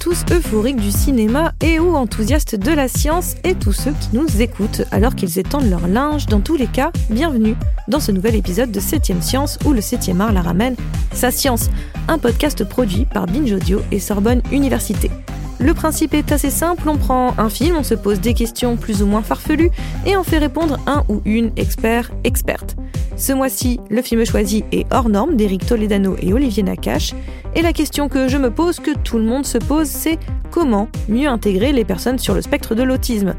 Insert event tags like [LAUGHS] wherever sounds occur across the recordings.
Tous euphoriques du cinéma et ou enthousiastes de la science et tous ceux qui nous écoutent alors qu'ils étendent leur linge. Dans tous les cas, bienvenue dans ce nouvel épisode de 7ème Science où le 7ème art la ramène sa science, un podcast produit par Binge Audio et Sorbonne Université. Le principe est assez simple, on prend un film, on se pose des questions plus ou moins farfelues et on fait répondre un ou une expert, experte. Ce mois-ci, le film choisi est Hors norme d'Éric Toledano et Olivier Nakache. Et la question que je me pose, que tout le monde se pose, c'est comment mieux intégrer les personnes sur le spectre de l'autisme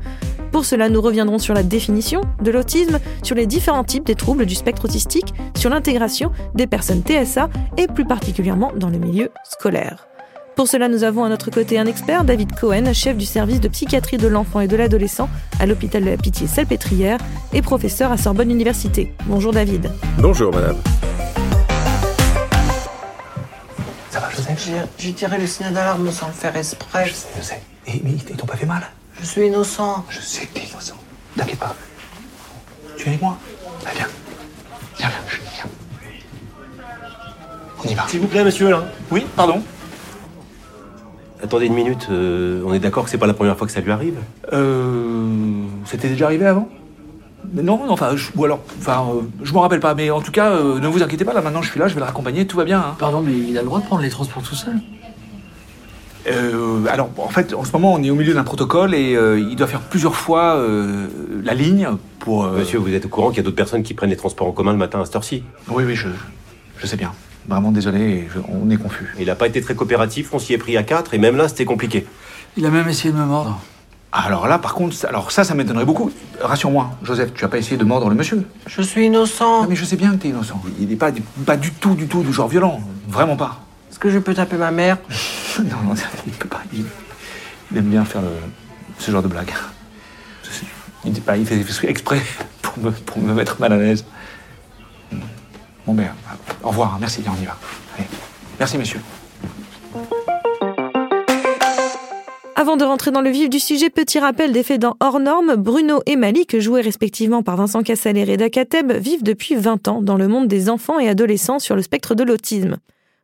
pour cela, nous reviendrons sur la définition de l'autisme, sur les différents types des troubles du spectre autistique, sur l'intégration des personnes TSA et plus particulièrement dans le milieu scolaire. Pour cela, nous avons à notre côté un expert, David Cohen, chef du service de psychiatrie de l'enfant et de l'adolescent à l'hôpital de la Pitié-Salpêtrière et professeur à Sorbonne Université. Bonjour David. Bonjour madame. Ça va Joseph J'ai tiré le signal d'alarme sans le faire exprès. Je sais, je sais. Et, mais ils t'ont pas fait mal? Je suis innocent. Je sais que t'es innocent. T'inquiète pas. Tu es avec moi? Viens, viens, viens. On y va. S'il vous plaît, monsieur, là. Oui, pardon? Attendez une minute, euh, on est d'accord que c'est pas la première fois que ça lui arrive Euh. C'était déjà arrivé avant? Non, non, enfin, je, ou alors, enfin, euh, je m'en rappelle pas, mais en tout cas, euh, ne vous inquiétez pas, là maintenant je suis là, je vais le raccompagner, tout va bien. Hein. Pardon, mais il a le droit de prendre les transports tout seul? Euh, alors, en fait, en ce moment, on est au milieu d'un protocole et euh, il doit faire plusieurs fois euh, la ligne pour. euh, Monsieur, vous êtes au courant qu'il y a d'autres personnes qui prennent les transports en commun le matin à cette heure-ci? Oui, oui, je, je sais bien. Vraiment désolé, je- on est confus. Il a pas été très coopératif, on s'y est pris à quatre, et même là, c'était compliqué. Il a même essayé de me mordre. Alors là, par contre, ça- alors ça, ça m'étonnerait beaucoup. Rassure-moi, Joseph, tu as pas essayé de mordre le monsieur Je suis innocent. Non, mais je sais bien que t'es innocent. Il n'est pas, du- pas du tout, du tout du genre violent. Vraiment pas. Est-ce que je peux taper ma mère? [LAUGHS] Non, non, il peut pas. Il, il aime bien faire le- ce genre de blague. Il, pas, il fait exprès pour me, pour me mettre mal à l'aise. Ben, au revoir. Merci, on y va. Merci, messieurs. Avant de rentrer dans le vif du sujet, petit rappel des faits dans Hors Normes. Bruno et Malik, joués respectivement par Vincent Cassel et Reda vivent depuis 20 ans dans le monde des enfants et adolescents sur le spectre de l'autisme.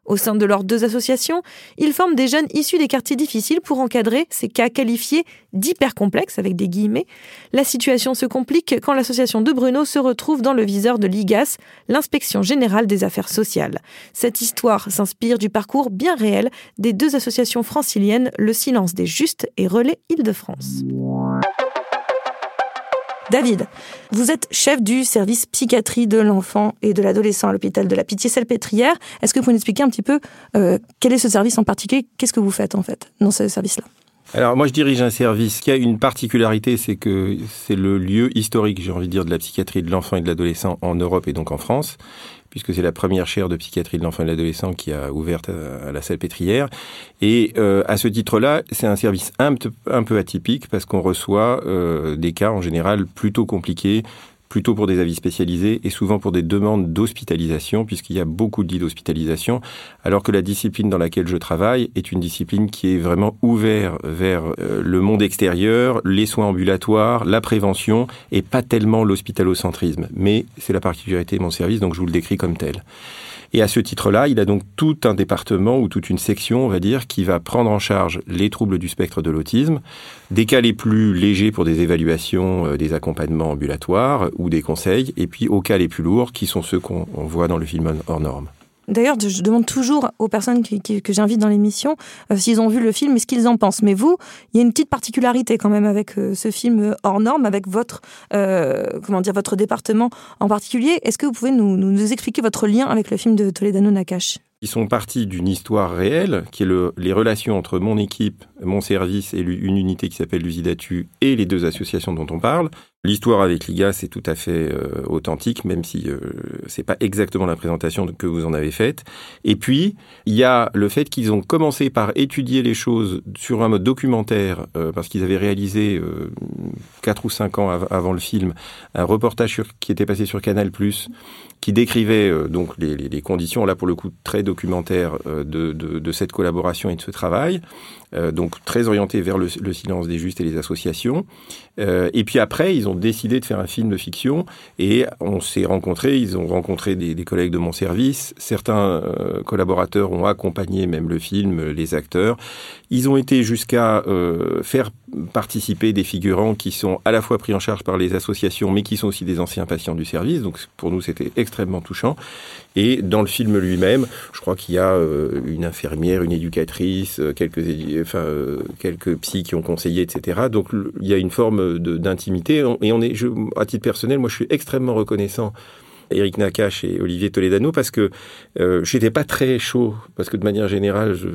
Au sein de leurs deux associations, ils forment des jeunes issus des quartiers difficiles pour encadrer ces cas qualifiés d'hypercomplexes, avec des guillemets. La situation se complique quand l'association de Bruno se retrouve dans le viseur de l'IGAS, l'inspection générale des affaires sociales. Cette histoire s'inspire du parcours bien réel des deux associations franciliennes, Le Silence des Justes et Relais Île-de-France. David, vous êtes chef du service psychiatrie de l'enfant et de l'adolescent à l'hôpital de la Pitié-Salpêtrière. Est-ce que vous pouvez nous expliquer un petit peu euh, quel est ce service en particulier? Qu'est-ce que vous faites en fait dans ce service-là? Alors moi je dirige un service qui a une particularité, c'est que c'est le lieu historique, j'ai envie de dire, de la psychiatrie de l'enfant et de l'adolescent en Europe et donc en France, puisque c'est la première chaire de psychiatrie de l'enfant et de l'adolescent qui a ouvert à, à la Salpêtrière. Et euh, à ce titre-là, c'est un service un, peu- un peu atypique parce qu'on reçoit euh, des cas en général plutôt compliqués, plutôt pour des avis spécialisés et souvent pour des demandes d'hospitalisation, puisqu'il y a beaucoup de lits d'hospitalisation, alors que la discipline dans laquelle je travaille est une discipline qui est vraiment ouverte vers euh, le monde extérieur, les soins ambulatoires, la prévention, et pas tellement l'hospitalocentrisme. Mais c'est la particularité de mon service, donc je vous le décris comme tel. Et à ce titre-là, il a donc tout un département ou toute une section, on va dire, qui va prendre en charge les troubles du spectre de l'autisme, des cas les plus légers pour des évaluations, euh, des accompagnements ambulatoires ou des conseils, et puis aux cas les plus lourds, qui sont ceux qu'on on voit dans le film hors norme. D'ailleurs, je demande toujours aux personnes que j'invite dans l'émission euh, s'ils ont vu le film et ce qu'ils en pensent. Mais vous, il y a une petite particularité quand même avec euh, ce film euh, hors norme, avec votre, comment dire, votre département en particulier. Est-ce que vous pouvez nous, expliquer votre lien avec le film de Toledano Nakache? Ils sont partis d'une histoire réelle, qui est le- les relations entre mon équipe, mon service et une unité qui s'appelle l'Usidatu et les deux associations dont on parle. L'histoire avec l'IGA, c'est tout à fait euh, authentique, même si euh, c'est pas exactement la présentation que vous en avez faite. Et puis, il y a le fait qu'ils ont commencé par étudier les choses sur un mode documentaire, euh, parce qu'ils avaient réalisé euh, quatre ou cinq ans av- avant le film un reportage sur- qui était passé sur Canal+, qui décrivait donc les, conditions, là pour le coup très documentaires, euh, de, de- cette collaboration et de ce travail. Euh, très orienté vers le, le, silence des justes et les associations. Euh, et puis après, ils ont décidé de faire un film de fiction et on s'est rencontrés. Ils ont rencontré des, collègues de mon service. Certains euh, collaborateurs ont accompagné même le film, les acteurs. Ils ont été jusqu'à euh, faire participer des figurants qui sont à la fois pris en charge par les associations, mais qui sont aussi des anciens patients du service. Donc pour nous, c'était extrêmement touchant. Et dans le film lui-même, je crois qu'il y a euh, une infirmière, une éducatrice, euh, quelques, enfin, euh, quelques psys qui ont conseillé, etc. Donc il y a une forme d'intimité. Et on est, à titre personnel, moi, je suis extrêmement reconnaissant. Eric Nakache et Olivier Toledano parce que euh, j'étais pas très chaud parce que de manière générale je,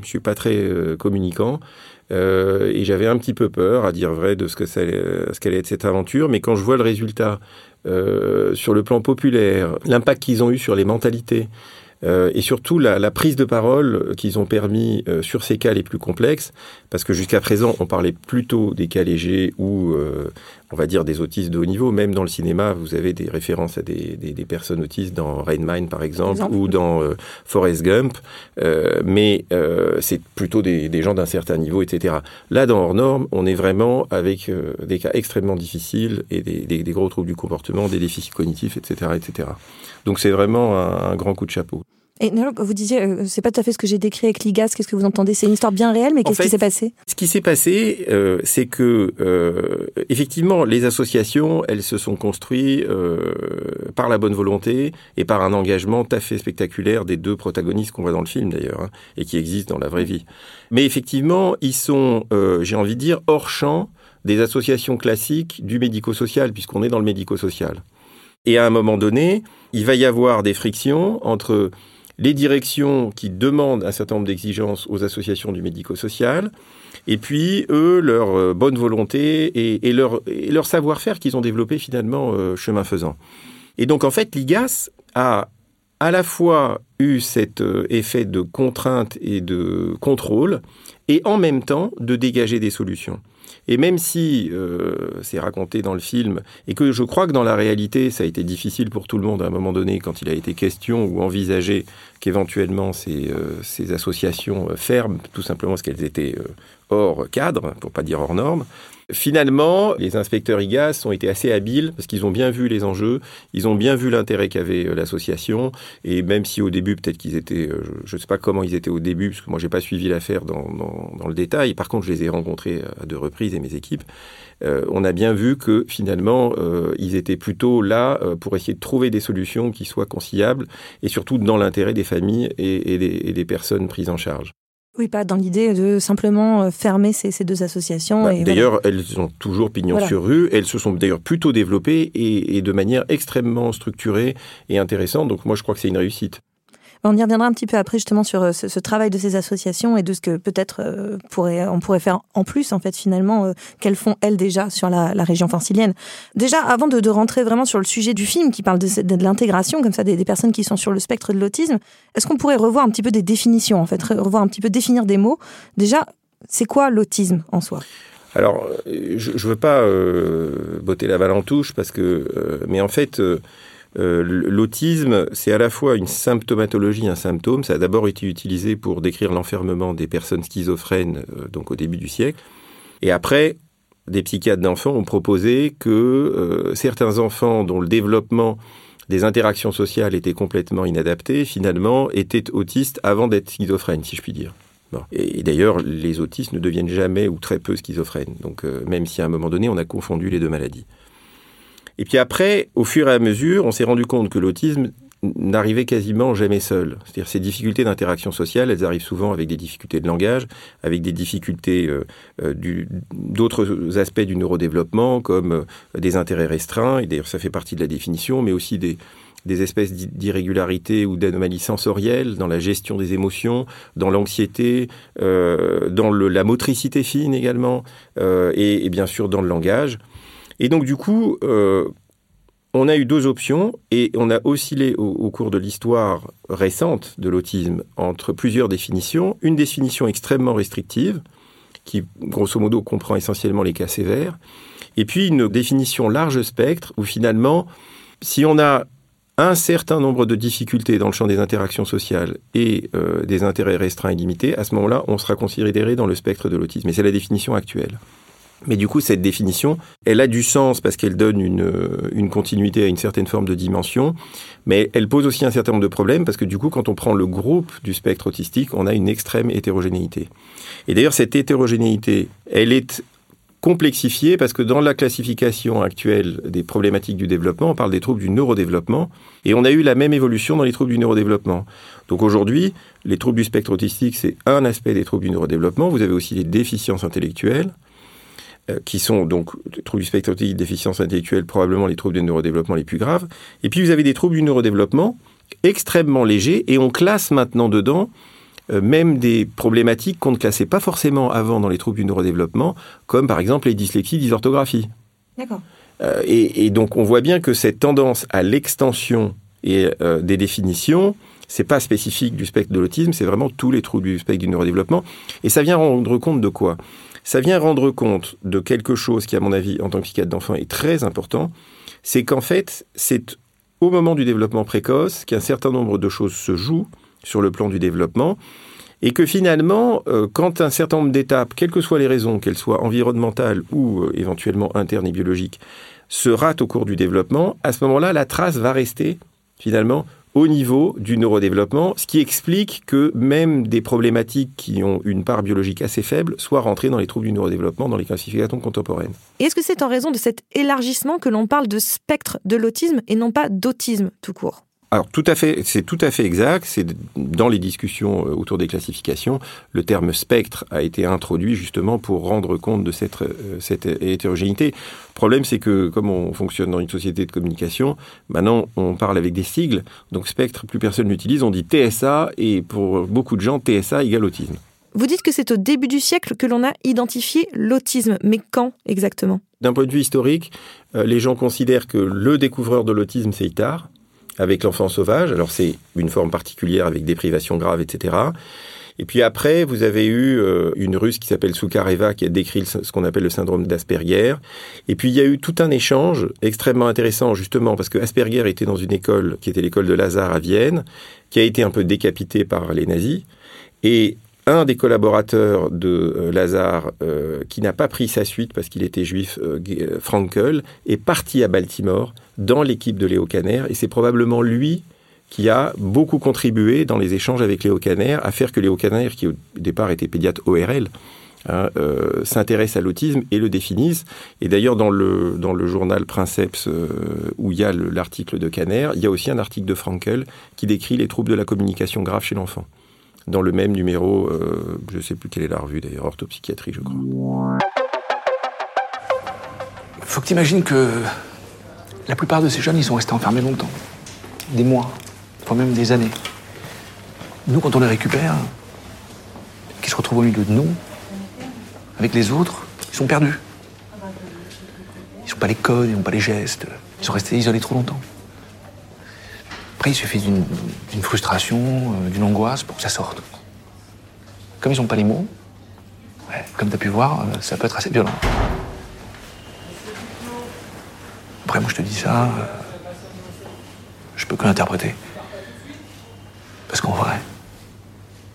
je suis pas très communicant euh, et j'avais un petit peu peur à dire vrai de ce que ça ce être cette aventure. Mais quand je vois le résultat euh, sur le plan populaire, l'impact qu'ils ont eu sur les mentalités, euh, et surtout la, la, prise de parole qu'ils ont permis euh, sur ces cas les plus complexes, parce que jusqu'à présent on parlait plutôt des cas légers ou euh, on va dire des autistes de haut niveau. Même dans le cinéma, vous avez des références à des, des, des personnes autistes dans Rain Mine par exemple, exemple. ou dans euh, Forrest Gump, mais c'est plutôt des, des gens d'un certain niveau, etc. Là, dans hors norme, on est vraiment avec des cas extrêmement difficiles et des, des, gros troubles du comportement, des déficits cognitifs, etc., etc. Donc c'est vraiment un, un grand coup de chapeau. Et vous disiez, euh, c'est pas tout à fait ce que j'ai décrit avec l'IGAS, qu'est-ce que vous entendez? C'est une histoire bien réelle, mais qu'est-ce qui s'est passé? Ce qui s'est passé, euh, c'est que, euh, effectivement, les associations, elles se sont construites euh, par la bonne volonté et par un engagement tout à fait spectaculaire des deux protagonistes qu'on voit dans le film, d'ailleurs, hein, et qui existent dans la vraie vie. Mais effectivement, ils sont, euh, j'ai envie de dire, hors champ des associations classiques du médico-social, puisqu'on est dans le médico-social. Et à un moment donné, il va y avoir des frictions entre les directions qui demandent un certain nombre d'exigences aux associations du médico-social, et puis eux, leur euh, bonne volonté et, leur savoir-faire qu'ils ont développé finalement euh, chemin faisant. Et donc en fait, l'IGAS a à la fois eu cet euh, effet de contrainte et de contrôle, et en même temps de dégager des solutions. Et même si euh, c'est raconté dans le film, et que je crois que dans la réalité, ça a été difficile pour tout le monde à un moment donné, quand il a été question ou envisagé qu'éventuellement ces, euh, associations ferment, tout simplement parce qu'elles étaient euh, hors cadre, pour pas dire hors normes, Finalement, les inspecteurs IGAS ont été assez habiles parce qu'ils ont bien vu les enjeux, ils ont bien vu l'intérêt qu'avait l'association, et même si au début peut-être qu'ils étaient, je ne sais pas comment ils étaient au début, parce que moi j'ai pas suivi l'affaire dans, le détail. Par contre, je les ai rencontrés à deux reprises et mes équipes. Euh, on a bien vu que finalement euh, ils étaient plutôt là euh, pour essayer de trouver des solutions qui soient conciliables et surtout dans l'intérêt des familles et, et des personnes prises en charge. Oui, pas dans l'idée de simplement fermer ces, ces deux associations. Bah, d'ailleurs, voilà. elles ont toujours pignon voilà. sur rue. Elles se sont d'ailleurs plutôt développées et, et, de manière extrêmement structurée et intéressante. Donc moi, je crois que c'est une réussite. On y reviendra un petit peu après justement sur euh, ce, travail de ces associations et de ce que peut-être euh, pourrait, on pourrait faire en plus en fait finalement euh, qu'elles font elles déjà sur la, région francilienne. Déjà avant de, rentrer vraiment sur le sujet du film qui parle de, l'intégration comme ça des, personnes qui sont sur le spectre de l'autisme, est-ce qu'on pourrait revoir un petit peu des définitions en fait, revoir un petit peu définir des mots? Déjà, c'est quoi l'autisme en soi? Alors, je ne veux pas botter la balle en touche parce que, mais en fait, l'autisme, c'est à la fois une symptomatologie, un symptôme. Ça a d'abord été utilisé pour décrire l'enfermement des personnes schizophrènes, euh, donc au début du siècle. Et après, des psychiatres d'enfants ont proposé que euh, certains enfants dont le développement des interactions sociales était complètement inadapté, finalement, étaient autistes avant d'être schizophrènes, si je puis dire. Et, d'ailleurs, les autistes ne deviennent jamais ou très peu schizophrènes. Donc, euh, même si à un moment donné, on a confondu les deux maladies. Et puis après, au fur et à mesure, on s'est rendu compte que l'autisme n'arrivait quasiment jamais seul. C'est-à-dire ces difficultés d'interaction sociale, elles arrivent souvent avec des difficultés de langage, avec des difficultés euh, euh, d'autres aspects du neurodéveloppement, comme euh, des intérêts restreints, et d'ailleurs ça fait partie de la définition, mais aussi des, des espèces d'irrégularités ou d'anomalies sensorielles dans la gestion des émotions, dans l'anxiété, euh, dans le, la motricité fine également, et, et, bien sûr dans le langage. Et donc du coup, euh, on a eu deux options et on a oscillé au, cours de l'histoire récente de l'autisme entre plusieurs définitions. Une définition extrêmement restrictive, qui grosso modo comprend essentiellement les cas sévères, et puis une définition large spectre où finalement, si on a un certain nombre de difficultés dans le champ des interactions sociales et euh, des intérêts restreints et limités, à ce moment-là, on sera considéré dans le spectre de l'autisme. Et c'est la définition actuelle. Mais du coup, cette définition, elle a du sens parce qu'elle donne une, euh, une, continuité à une certaine forme de dimension, mais elle pose aussi un certain nombre de problèmes parce que du coup, quand on prend le groupe du spectre autistique, on a une extrême hétérogénéité. Et d'ailleurs, cette hétérogénéité, elle est complexifiée parce que dans la classification actuelle des problématiques du développement, on parle des troubles du neurodéveloppement et on a eu la même évolution dans les troubles du neurodéveloppement. Donc aujourd'hui, les troubles du spectre autistique, c'est un aspect des troubles du neurodéveloppement. Vous avez aussi les déficiences intellectuelles euh, qui sont donc les troubles du spectre autistique, déficiences intellectuelles, probablement les troubles du neurodéveloppement les plus graves. Et puis vous avez des troubles du neurodéveloppement extrêmement légers et on classe maintenant dedans euh, même des problématiques qu'on ne classait pas forcément avant dans les troubles du neurodéveloppement, comme par exemple les dyslexies, dysorthographie. D'accord. Euh, et, donc on voit bien que cette tendance à l'extension et des définitions, c'est pas spécifique du spectre de l'autisme, c'est vraiment tous les troubles du spectre du neurodéveloppement. Et ça vient rendre compte de quoi? Ça vient rendre compte de quelque chose qui, à mon avis, en tant que psychiatre d'enfant, est très important. C'est qu'en fait, c'est au moment du développement précoce qu'un certain nombre de choses se jouent sur le plan du développement, et que finalement, euh, quand un certain nombre d'étapes, quelles que soient les raisons, qu'elles soient environnementales ou euh, éventuellement internes et biologiques, se ratent au cours du développement, à ce moment-là, la trace va rester finalement au niveau du neurodéveloppement, ce qui explique que même des problématiques qui ont une part biologique assez faible soient rentrées dans les troubles du neurodéveloppement dans les classifications contemporaines. Est-ce que c'est en raison de cet élargissement que l'on parle de spectre de l'autisme et non pas d'autisme tout court? Alors tout à fait, c'est tout à fait exact. C'est dans les discussions euh, autour des classifications, le terme spectre a été introduit justement pour rendre compte de cette, euh, cette hétérogénéité. Le problème, c'est que comme on fonctionne dans une société de communication, maintenant on parle avec des sigles. Donc spectre, plus personne l'utilise. On dit TSA et pour beaucoup de gens, TSA égale autisme. Vous dites que c'est au début du siècle que l'on a identifié l'autisme, mais quand exactement? D'un point de vue historique, euh, les gens considèrent que le découvreur de l'autisme, c'est Itard, avec l'enfant sauvage. Alors c'est une forme particulière avec des privations graves, etc. Et puis après, vous avez eu euh, une Russe qui s'appelle Soukareva qui a décrit ce qu'on appelle le syndrome d'Asperger. Et puis il y a eu tout un échange extrêmement intéressant justement parce que Asperger était dans une école qui était l'école de Lazare à Vienne, qui a été un peu décapitée par les nazis. Et un des collaborateurs de euh, Lazare, euh, qui n'a pas pris sa suite parce qu'il était juif, euh, Frankel, est parti à Baltimore dans l'équipe de Léo Kanner, et c'est probablement lui qui a beaucoup contribué dans les échanges avec Léo Kanner à faire que Léo Kanner, qui au départ était pédiatre ORL, hein, s'intéresse à l'autisme et le définisse. Et d'ailleurs, dans le, dans le journal Princeps, où il y a l'article de Kanner, il y a aussi un article de Frankel qui décrit les troubles de la communication grave chez l'enfant dans le même numéro, euh, je ne sais plus quelle est la revue d'ailleurs, orthopsychiatrie je crois. Faut que tu imagines que la plupart de ces jeunes, ils sont restés enfermés longtemps. Des mois, voire même des années. Nous, quand on les récupère, qu'ils se retrouvent au milieu de nous, avec les autres, ils sont perdus. Ils n'ont pas les codes, ils n'ont pas les gestes. Ils sont restés isolés trop longtemps. Après, il suffit d'une frustration, euh, d'une angoisse pour que ça sorte. Comme ils n'ont pas les mots, comme tu as pu voir, euh, ça peut être assez violent. Après, moi, je te dis ça, euh, je peux que l'interpréter. Parce qu'en vrai,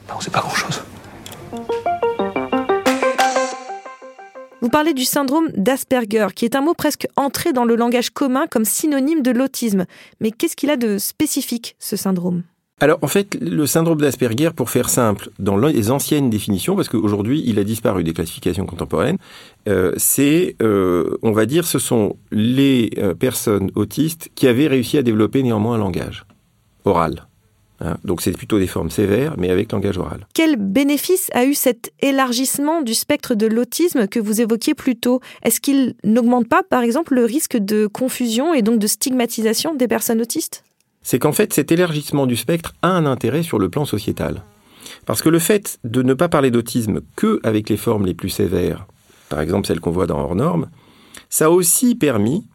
ben, on sait pas grand-chose. Vous parlez du syndrome d'Asperger, qui est un mot presque entré dans le langage commun comme synonyme de l'autisme. Mais qu'est-ce qu'il a de spécifique, ce syndrome? Alors en fait, le syndrome d'Asperger, pour faire simple, dans les anciennes définitions, parce qu'aujourd'hui il a disparu des classifications contemporaines, euh, c'est, euh, on va dire, ce sont les euh, personnes autistes qui avaient réussi à développer néanmoins un langage oral. Hein. donc c'est plutôt des formes sévères, mais avec langage oral. Quel bénéfice a eu cet élargissement du spectre de l'autisme que vous évoquiez plus tôt? Est-ce qu'il n'augmente pas, par exemple, le risque de confusion et donc de stigmatisation des personnes autistes? C'est qu'en fait, cet élargissement du spectre a un intérêt sur le plan sociétal. Parce que le fait de ne pas parler d'autisme que avec les formes les plus sévères, par exemple celles qu'on voit dans hors normes, ça a aussi permis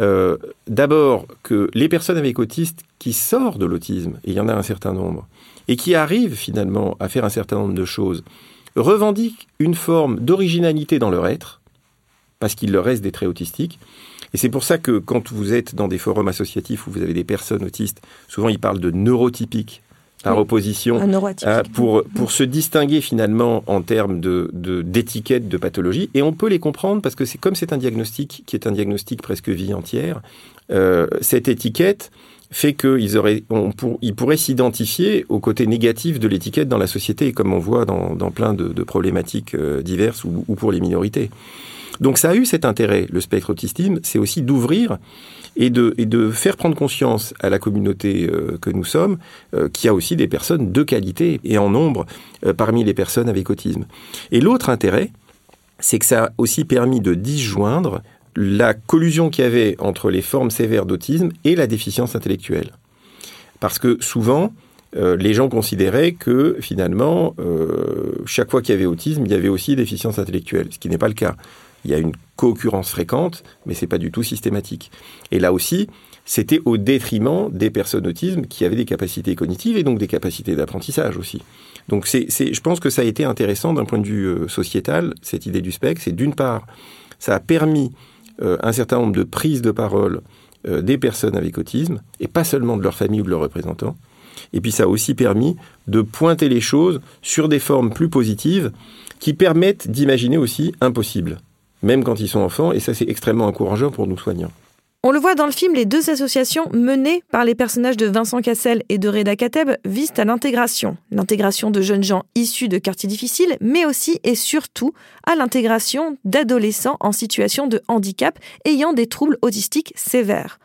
euh, d'abord que les personnes avec autisme qui sortent de l'autisme, et il y en a un certain nombre, et qui arrivent finalement à faire un certain nombre de choses, revendiquent une forme d'originalité dans leur être, parce qu'il leur reste des traits autistiques, Et c'est pour ça que quand vous êtes dans des forums associatifs où vous avez des personnes autistes, souvent ils parlent de neurotypiques par Oui. opposition neuroatypique. euh, pour, pour se distinguer finalement en termes de, de, de pathologie. Et on peut les comprendre parce que c'est comme c'est un diagnostic qui est un diagnostic presque vie entière, euh, cette étiquette fait qu'ils auraient, on pour, ils pourraient s'identifier au côté négatif de l'étiquette dans la société, comme on voit dans, dans plein de, de problématiques euh, diverses ou, ou pour les minorités. Donc ça a eu cet intérêt, le spectre autisme, c'est aussi d'ouvrir et de, faire prendre conscience à la communauté euh, que nous sommes euh, qu'il y a aussi des personnes de qualité et en nombre euh, parmi les personnes avec autisme. Et l'autre intérêt, c'est que ça a aussi permis de disjoindre la collusion qu'il y avait entre les formes sévères d'autisme et la déficience intellectuelle. Parce que souvent, euh, les gens considéraient que finalement, chaque fois qu'il y avait autisme, il y avait aussi déficience intellectuelle, ce qui n'est pas le cas. Il y a une co-occurrence fréquente, mais c'est pas du tout systématique. Et là aussi, c'était au détriment des personnes autisme qui avaient des capacités cognitives et donc des capacités d'apprentissage aussi. Donc c'est, je pense que ça a été intéressant d'un point de vue euh, sociétal, cette idée du spectre. C'est d'une part, ça a permis euh, un certain nombre de prises de parole euh, des personnes avec autisme, et pas seulement de leur famille ou de leurs représentants. Et puis ça a aussi permis de pointer les choses sur des formes plus positives qui permettent d'imaginer aussi impossible, même quand ils sont enfants, et ça c'est extrêmement encourageant pour nous soignants. On le voit dans le film, les deux associations menées par les personnages de Vincent Cassel et de Reda Kateb visent à l'intégration. L'intégration de jeunes gens issus de quartiers difficiles, mais aussi et surtout à l'intégration d'adolescents en situation de handicap ayant des troubles autistiques sévères.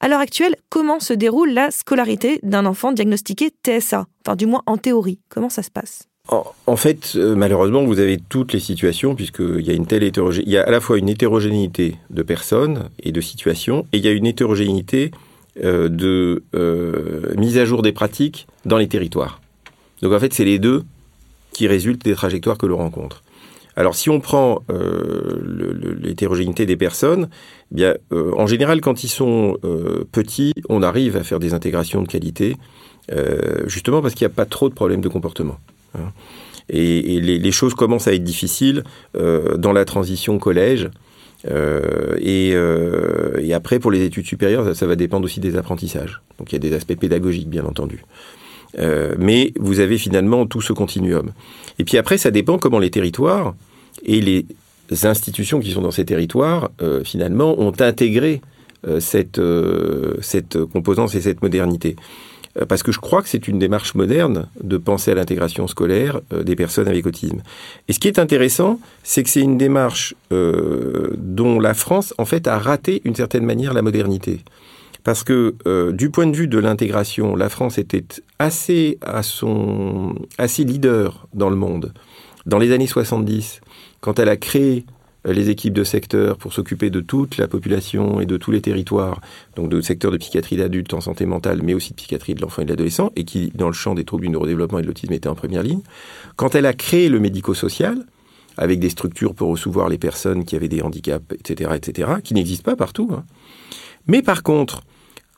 À l'heure actuelle, comment se déroule la scolarité d'un enfant diagnostiqué TSA Enfin, du moins en théorie. Comment ça se passe? En, fait, euh, malheureusement, vous avez toutes les situations, puisqu'il y a une telle hétérogénéité. Il y a à la fois une hétérogénéité de personnes et de situations, et il y a une hétérogénéité euh, de euh, mise à jour des pratiques dans les territoires. Donc en fait, c'est les deux qui résultent des trajectoires que l'on rencontre. Alors si on prend l'hétérogénéité des personnes, eh bien, en général, quand ils sont petits, on arrive à faire des intégrations de qualité, justement parce qu'il n'y a pas trop de problèmes de comportement. Hein. Et, les, choses commencent à être difficiles euh, dans la transition collège. Euh, et, euh, et après, pour les études supérieures, ça, va dépendre aussi des apprentissages. Donc il y a des aspects pédagogiques, bien entendu. Mais vous avez finalement tout ce continuum. Et puis après, ça dépend comment les territoires et les institutions qui sont dans ces territoires, finalement, ont intégré cette, cette composance et cette modernité. Euh, Parce que je crois que c'est une démarche moderne de penser à l'intégration scolaire euh, des personnes avec autisme. Et ce qui est intéressant, c'est que c'est une démarche euh, dont la France, en fait, a raté d'une certaine manière la modernité. Parce que du point de vue de l'intégration, la France était assez à son assez leader dans le monde. Dans les années 70, quand elle a créé les équipes de secteur pour s'occuper de toute la population et de tous les territoires, donc de secteur de psychiatrie d'adultes en santé mentale, mais aussi de psychiatrie de l'enfant et de l'adolescent, et qui, dans le champ des troubles du neurodéveloppement et de l'autisme, était en première ligne. Quand elle a créé le médico-social, avec des structures pour recevoir les personnes qui avaient des handicaps, etc., etc., qui n'existent pas partout. hein. Mais par contre,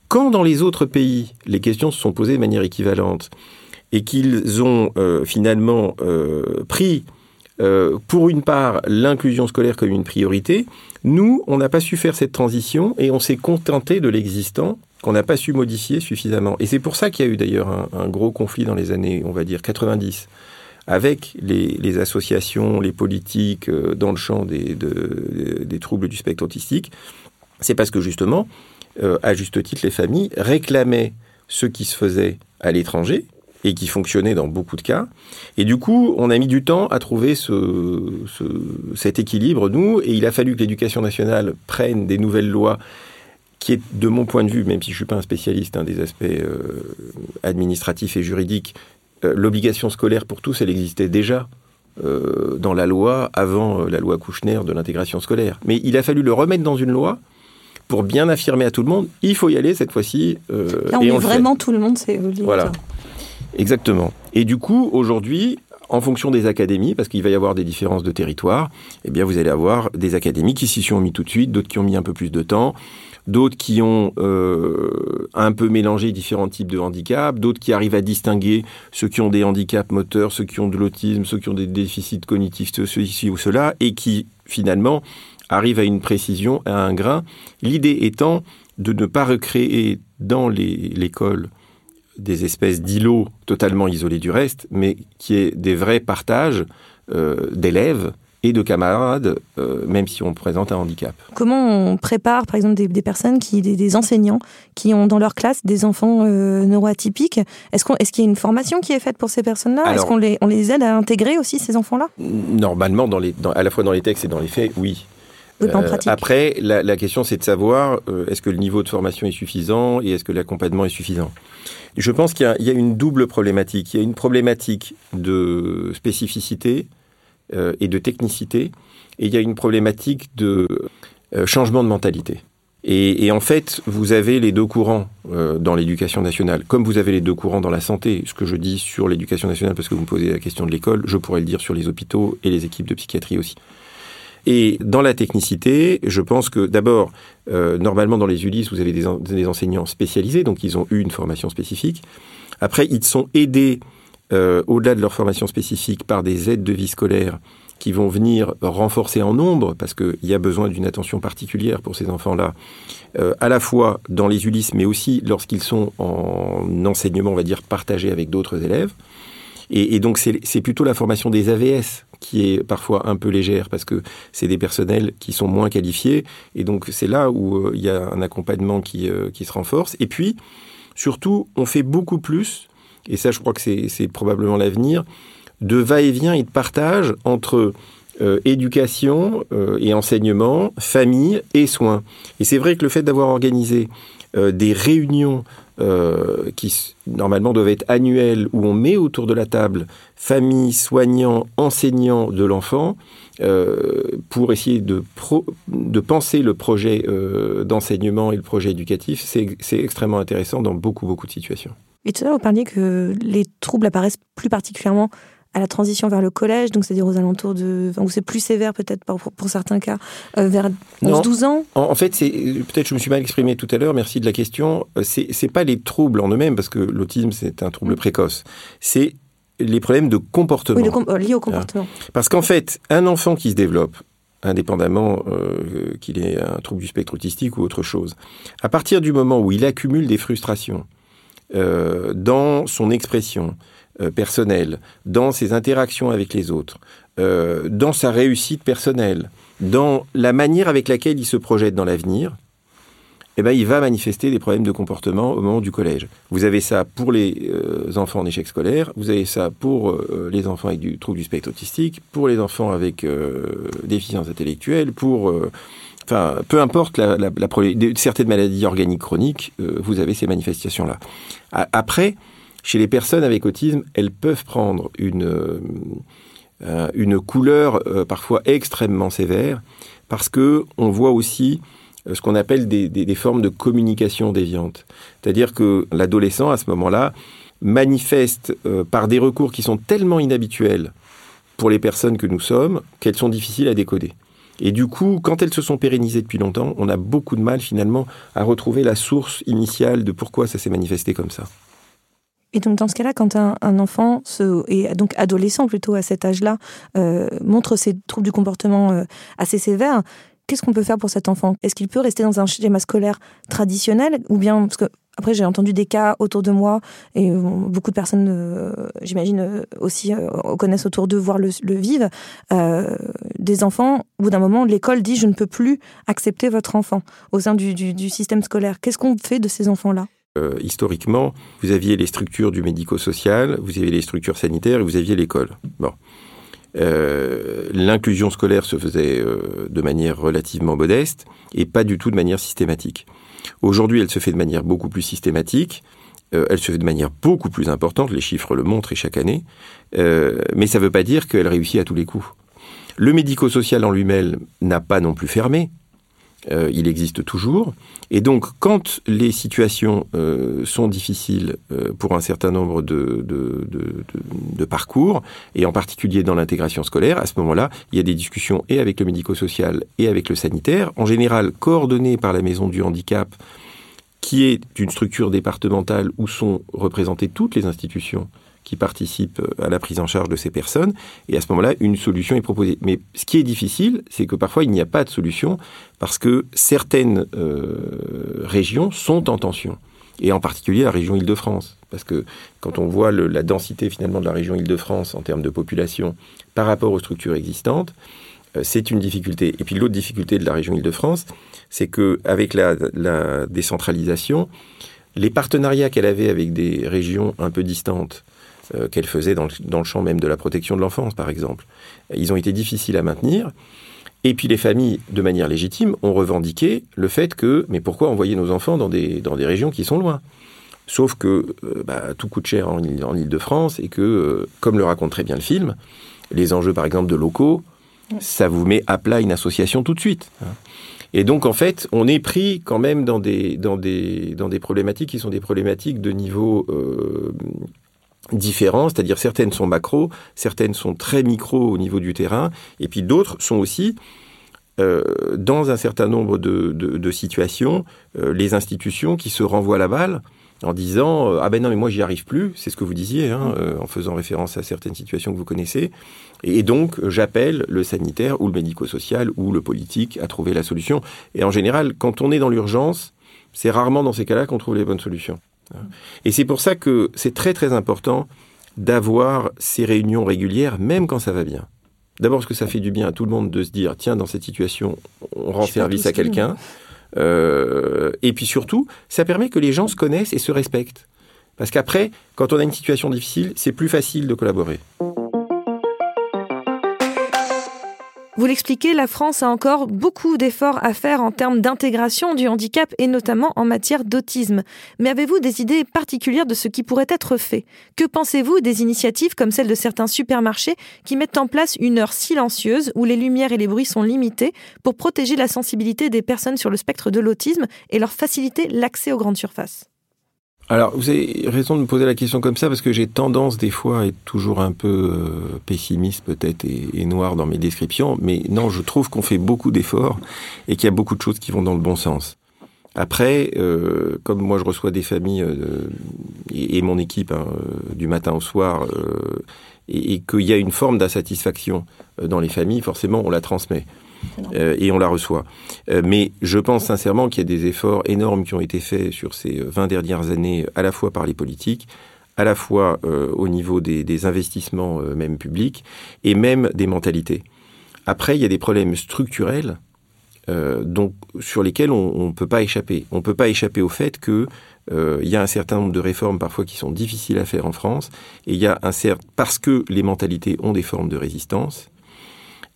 quand dans les autres pays, les questions se sont posées de manière équivalente et qu'ils ont euh, finalement euh, pris, euh, pour une part, l'inclusion scolaire comme une priorité, nous, on n'a pas su faire cette transition et on s'est contenté de l'existant qu'on n'a pas su modifier suffisamment. Et c'est pour ça qu'il y a eu d'ailleurs un, gros conflit dans les années, on va dire, 90 avec les, associations, les politiques euh, dans le champ des, de- des troubles du spectre autistique, c'est parce que justement, euh, à juste titre, les familles réclamaient ce qui se faisait à l'étranger et qui fonctionnait dans beaucoup de cas. Et du coup, on a mis du temps à trouver ce, ce- cet équilibre, nous, et il a fallu que l'éducation nationale prenne des nouvelles lois qui est, de mon point de vue, même si je suis pas un spécialiste hein, des aspects euh, administratifs et juridiques, euh, l'obligation scolaire pour tous, elle existait déjà euh, dans la loi avant la loi Kouchner de l'intégration scolaire. Mais il a fallu le remettre dans une loi pour bien affirmer à tout le monde, il faut y aller cette fois-ci. euh, Là, on et met on fait. vraiment tout le monde, c'est Voilà. Exactement. Et du coup, aujourd'hui, en fonction des académies, parce qu'il va y avoir des différences de territoire, eh bien, vous allez avoir des académies qui s'y sont mis tout de suite, d'autres qui ont mis un peu plus de temps, d'autres qui ont euh, un peu mélangé différents types de handicaps, d'autres qui arrivent à distinguer ceux qui ont des handicaps moteurs, ceux qui ont de l'autisme, ceux qui ont des déficits cognitifs, ceux- ceux-ci ou ceux-là, et qui finalement arrive à une précision, à un grain. L'idée étant de ne pas recréer dans l'école des espèces d'îlots totalement isolés du reste, mais qui est des vrais partages euh, d'élèves et de camarades, euh, même si on présente un handicap. Comment on prépare, par exemple, des, personnes, qui, des, enseignants qui ont dans leur classe des enfants euh, neuroatypiques? Est-ce qu'il est y a une formation qui est faite pour ces personnes-là? Est-ce qu'on les, on les aide à intégrer aussi ces enfants-là? Normalement, dans les, à la fois dans les textes et dans les faits, oui. Oui, en pratique. après, la, la question, c'est de savoir est-ce que le niveau de formation est suffisant et est-ce que l'accompagnement est suffisant? Je pense qu'il y, a une double problématique. Il y a une problématique de spécificité euh, et de technicité, et il y a une problématique de euh, changement de mentalité. Et, et, en fait, vous avez les deux courants euh, dans l'éducation nationale, comme vous avez les deux courants dans la santé. Ce que je dis sur l'éducation nationale, parce que vous me posez la question de l'école, je pourrais le dire sur les hôpitaux et les équipes de psychiatrie aussi. Et dans la technicité, je pense que d'abord, euh, normalement dans les ULIS, vous avez des, enseignants spécialisés, donc ils ont eu une formation spécifique. Après, ils sont aidés, euh, au-delà de leur formation spécifique, par des aides de vie scolaire qui vont venir renforcer en nombre, parce qu'il y a besoin d'une attention particulière pour ces enfants-là, euh, à la fois dans les ULIS, mais aussi lorsqu'ils sont en enseignement, on va dire, partagé avec d'autres élèves. Et, donc c'est plutôt la formation des AVS qui est parfois un peu légère parce que c'est des personnels qui sont moins qualifiés et donc c'est là où euh, il y a un accompagnement qui, euh, qui se renforce. Et puis, surtout, on fait beaucoup plus, et ça je crois que c'est probablement l'avenir, de va-et-vient et de partage entre euh, éducation et enseignement, famille et soins. Et c'est vrai que le fait d'avoir organisé des réunions euh, qui normalement doivent être annuelles, où on met autour de la table famille, soignants, enseignants de l'enfant, euh, pour essayer de, de penser le projet euh, d'enseignement et le projet éducatif, c'est extrêmement intéressant dans beaucoup, beaucoup de situations. Et tout à l'heure, vous parliez que les troubles apparaissent plus particulièrement à la transition vers le collège, donc c'est-à-dire aux alentours de, enfin, c'est plus sévère peut-être pour, pour, certains cas, euh, vers 11-12 ans en, en, fait, c'est peut-être je me suis mal exprimé tout à l'heure, merci de la question. Euh, c'est, c'est pas les troubles en eux-mêmes, parce que l'autisme c'est un trouble mmh. précoce. C'est les problèmes de comportement. Oui, com euh, liés au comportement. Parce qu'en fait, un enfant qui se développe, indépendamment euh, qu'il ait un trouble du spectre autistique ou autre chose, à partir du moment où il accumule des frustrations euh, dans son expression, euh, personnel, dans ses interactions avec les autres, euh, dans sa réussite personnelle, dans la manière avec laquelle il se projette dans l'avenir, eh ben, il va manifester des problèmes de comportement au moment du collège. Vous avez ça pour les enfants en échec scolaire, vous avez ça pour les enfants avec du trouble du spectre autistique, pour les enfants avec déficience intellectuelle, pour... Enfin, peu importe la, la, la, certaines maladies organiques chroniques, vous avez ces manifestations-là. Après, chez les personnes avec autisme, elles peuvent prendre une, euh, une couleur euh, parfois extrêmement sévère parce que on voit aussi euh, ce qu'on appelle des, des, des, formes de communication déviante. C'est-à-dire que l'adolescent, à ce moment-là, manifeste euh, par des recours qui sont tellement inhabituels pour les personnes que nous sommes qu'elles sont difficiles à décoder. Et du coup, quand elles se sont pérennisées depuis longtemps, on a beaucoup de mal finalement à retrouver la source initiale de pourquoi ça s'est manifesté comme ça. Et donc dans ce cas-là, quand un, enfant, se, et donc adolescent plutôt à cet âge-là, euh, montre ces troubles du comportement euh, assez sévères, qu'est-ce qu'on peut faire pour cet enfant? Est-ce qu'il peut rester dans un schéma scolaire traditionnel ou bien parce que après j'ai entendu des cas autour de moi et euh, beaucoup de personnes, euh, j'imagine euh, aussi connaissent autour d'eux, voire le, vivent, des enfants. Au bout d'un moment, l'école dit je ne peux plus accepter votre enfant au sein du, du, système scolaire. Qu'est-ce qu'on fait de ces enfants-là? Historiquement, vous aviez les structures du médico-social, vous aviez les structures sanitaires et vous aviez l'école. Bon. L'inclusion scolaire se faisait de manière relativement modeste et pas du tout de manière systématique. Aujourd'hui, elle se fait de manière beaucoup plus systématique. Euh, elle se fait de manière beaucoup plus importante. Les chiffres le montrent chaque année. Euh, mais ça ne veut pas dire qu'elle réussit à tous les coups. Le médico-social en lui-même n'a pas non plus fermé euh, il existe toujours. Et donc, quand les situations euh, sont difficiles euh, pour un certain nombre de, parcours, et en particulier dans l'intégration scolaire, à ce moment-là, il y a des discussions et avec le médico-social et avec le sanitaire, en général coordonnées par la maison du handicap, qui est une structure départementale où sont représentées toutes les institutions qui participent à la prise en charge de ces personnes. Et à ce moment-là, une solution est proposée. Mais ce qui est difficile, c'est que parfois il n'y a pas de solution parce que certaines euh, régions sont en tension. Et en particulier la région Île-de-France. Parce que quand on voit la densité finalement de la région Île-de-France en termes de population par rapport aux structures existantes, euh, c'est une difficulté. Et puis l'autre difficulté de la région Île-de-France, c'est que avec la, la décentralisation, les partenariats qu'elle avait avec des régions un peu distantes, euh, qu'elle faisait dans le, champ même de la protection de l'enfance, par exemple, ils ont été difficiles à maintenir. Et puis les familles, de manière légitime, ont revendiqué le fait que, mais pourquoi envoyer nos enfants dans des, dans des régions qui sont loin? Sauf que euh, bah, tout coûte cher en, en Ile-de-France et que, euh, comme le raconte très bien le film, les enjeux, par exemple, de locaux, ça vous met à plat une association tout de suite. hein. Et donc, en fait, on est pris quand même dans des, dans des, dans des problématiques qui sont des problématiques de niveau euh, différents, c'est-à-dire certaines sont macro, certaines sont très micro au niveau du terrain, et puis d'autres sont aussi, euh, dans un certain nombre de, de- de situations, euh, les institutions qui se renvoient la balle en disant euh, ah ben non mais moi j'y arrive plus, c'est ce que vous disiez hein, euh, en faisant référence à certaines situations que vous connaissez, et donc j'appelle le sanitaire ou le médico-social ou le politique à trouver la solution. Et en général, quand on est dans l'urgence, c'est rarement dans ces cas-là qu'on trouve les bonnes solutions. Et c'est pour ça que c'est très très important d'avoir ces réunions régulières, même quand ça va bien. D'abord parce que ça fait du bien à tout le monde de se dire tiens dans cette situation on rend service à quelqu'un. Euh, et puis surtout, ça permet que les gens se connaissent et se respectent. Parce qu'après, quand on a une situation difficile, c'est plus facile de collaborer. Vous l'expliquez, la France a encore beaucoup d'efforts à faire en termes d'intégration du handicap et notamment en matière d'autisme. Mais avez-vous des idées particulières de ce qui pourrait être fait? Que pensez-vous des initiatives comme celle de certains supermarchés qui mettent en place une heure silencieuse où les lumières et les bruits sont limités pour protéger la sensibilité des personnes sur le spectre de l'autisme et leur faciliter l'accès aux grandes surfaces? Alors, vous avez raison de me poser la question comme ça parce que j'ai tendance des fois à être toujours un peu euh, pessimiste peut-être et, noir dans mes descriptions, mais non, je trouve qu'on fait beaucoup d'efforts et qu'il y a beaucoup de choses qui vont dans le bon sens. Après, euh, comme moi je reçois des familles euh, et, et mon équipe hein, euh, du matin au soir, euh, et, et qu'il y a une forme d'insatisfaction euh, dans les familles, forcément on la transmet euh, et on la reçoit. Euh, mais je pense sincèrement qu'il y a des efforts énormes qui ont été faits sur ces 20 dernières années, à la fois par les politiques, à la fois euh, au niveau des, des investissements euh, même publics, et même des mentalités. Après, il y a des problèmes structurels euh, donc, sur lesquels on ne peut pas échapper. On ne peut pas échapper au fait que euh, il y a un certain nombre de réformes parfois qui sont difficiles à faire en France, et il y a un certain parce que les mentalités ont des formes de résistance,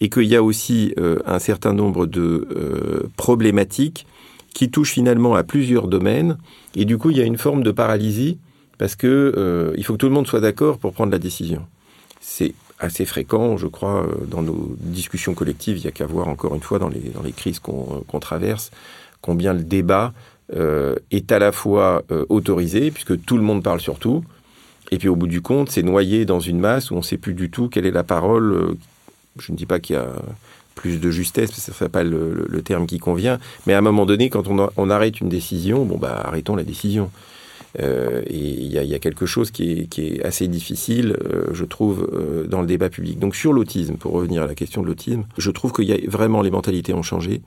et qu'il y a aussi euh, un certain nombre de euh, problématiques qui touchent finalement à plusieurs domaines, et du coup il y a une forme de paralysie parce que euh, il faut que tout le monde soit d'accord pour prendre la décision. C'est assez fréquent, je crois, euh, dans nos discussions collectives. Il y a qu'à voir encore une fois dans les, dans les crises qu'on qu'on traverse, combien le débat euh, est à la fois euh, autorisé, puisque tout le monde parle sur tout, et puis au bout du compte, c'est noyé dans une masse où on ne sait plus du tout quelle est la parole. euh, Je ne dis pas qu'il y a plus de justesse, parce que ce n'est pas le, le- terme qui convient, mais à un moment donné, quand on, on arrête une décision, bon bah arrêtons la décision. Euh, et il y, a- quelque chose qui est, assez difficile, euh, je trouve, euh, dans le débat public. Donc sur l'autisme, pour revenir à la question de l'autisme, je trouve qu'il y a vraiment les mentalités ont changé.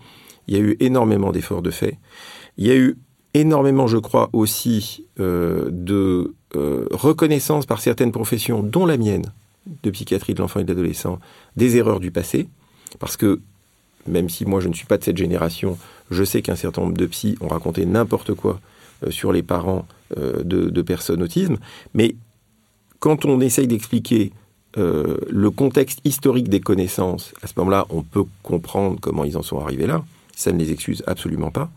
Il y a eu énormément d'efforts de fait. Il y a eu énormément, je crois, aussi de reconnaissance par certaines professions, dont la mienne, de psychiatrie de l'enfant et de l'adolescent, des erreurs du passé. Parce que, même si moi je ne suis pas de cette génération, je sais qu'un certain nombre de psys ont raconté n'importe quoi sur les parents de, de personnes autisme. Mais quand on essaye d'expliquer euh, le contexte historique des connaissances, à ce moment-là, on peut comprendre comment ils en sont arrivés là. Ça ne les excuse absolument pas.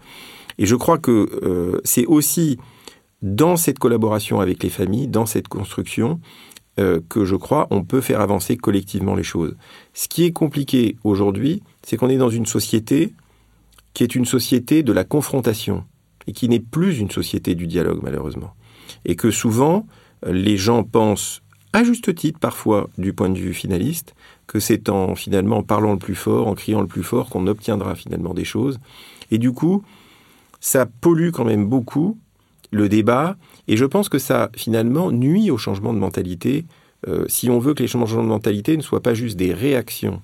Et je crois que euh, c'est aussi dans cette collaboration avec les familles, dans cette construction, euh, que je crois on peut faire avancer collectivement les choses. Ce qui est compliqué aujourd'hui, c'est qu'on est dans une société qui est une société de la confrontation et qui n'est plus une société du dialogue malheureusement. Et que souvent, les gens pensent, à juste titre parfois du point de vue finaliste, que c'est en finalement en parlant le plus fort, en criant le plus fort qu'on obtiendra finalement des choses. Et du coup, ça pollue quand même beaucoup le débat, et je pense que ça, finalement, nuit au changement de mentalité. Euh, si on veut que les changements de mentalité ne soient pas juste des réactions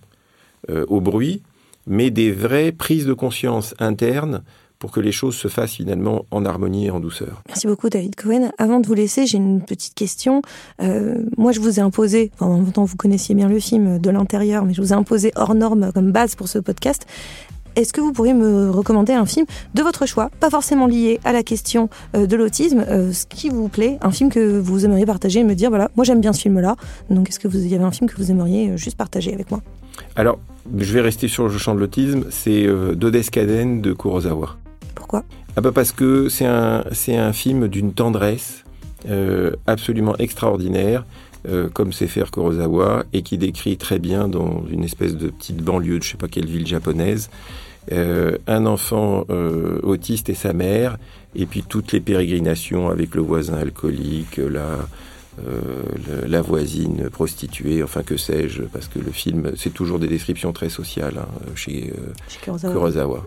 euh, au bruit, mais des vraies prises de conscience internes pour que les choses se fassent finalement en harmonie et en douceur. Merci beaucoup David Cohen. Avant de vous laisser, j'ai une petite question. Euh, moi, je vous ai imposé, enfin, en même temps vous connaissiez bien le film de l'intérieur, mais je vous ai imposé hors norme comme base pour ce podcast. Est-ce que vous pourriez me recommander un film de votre choix, pas forcément lié à la question euh, de l'autisme, euh, ce qui vous plaît, un film que vous aimeriez partager et me dire voilà, moi j'aime bien ce film-là. Donc est-ce que vous y avez un film que vous aimeriez juste partager avec moi? Alors, je vais rester sur le champ de l'autisme, c'est Dodescaden de Kurosawa. Pourquoi Ah bah parce que c'est un, c'est un film d'une tendresse euh, absolument extraordinaire, euh, comme sait faire Kurosawa, et qui décrit très bien dans une espèce de petite banlieue de je sais pas quelle ville japonaise, euh, un enfant euh, autiste et sa mère, et puis toutes les pérégrinations avec le voisin alcoolique, la, euh, le- la voisine prostituée, enfin que sais-je, parce que le film, c'est toujours des descriptions très sociales hein, chez Chez Kurosawa. Kurosawa.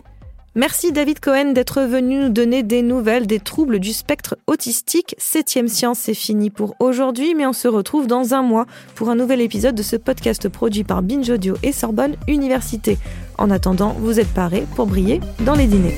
Merci David Cohen d'être venu nous donner des nouvelles des troubles du spectre autistique. Septième science, c'est fini pour aujourd'hui, mais on se retrouve dans un mois pour un nouvel épisode de ce podcast produit par Binge Audio et Sorbonne Université. En attendant, vous êtes parés pour briller dans les dîners.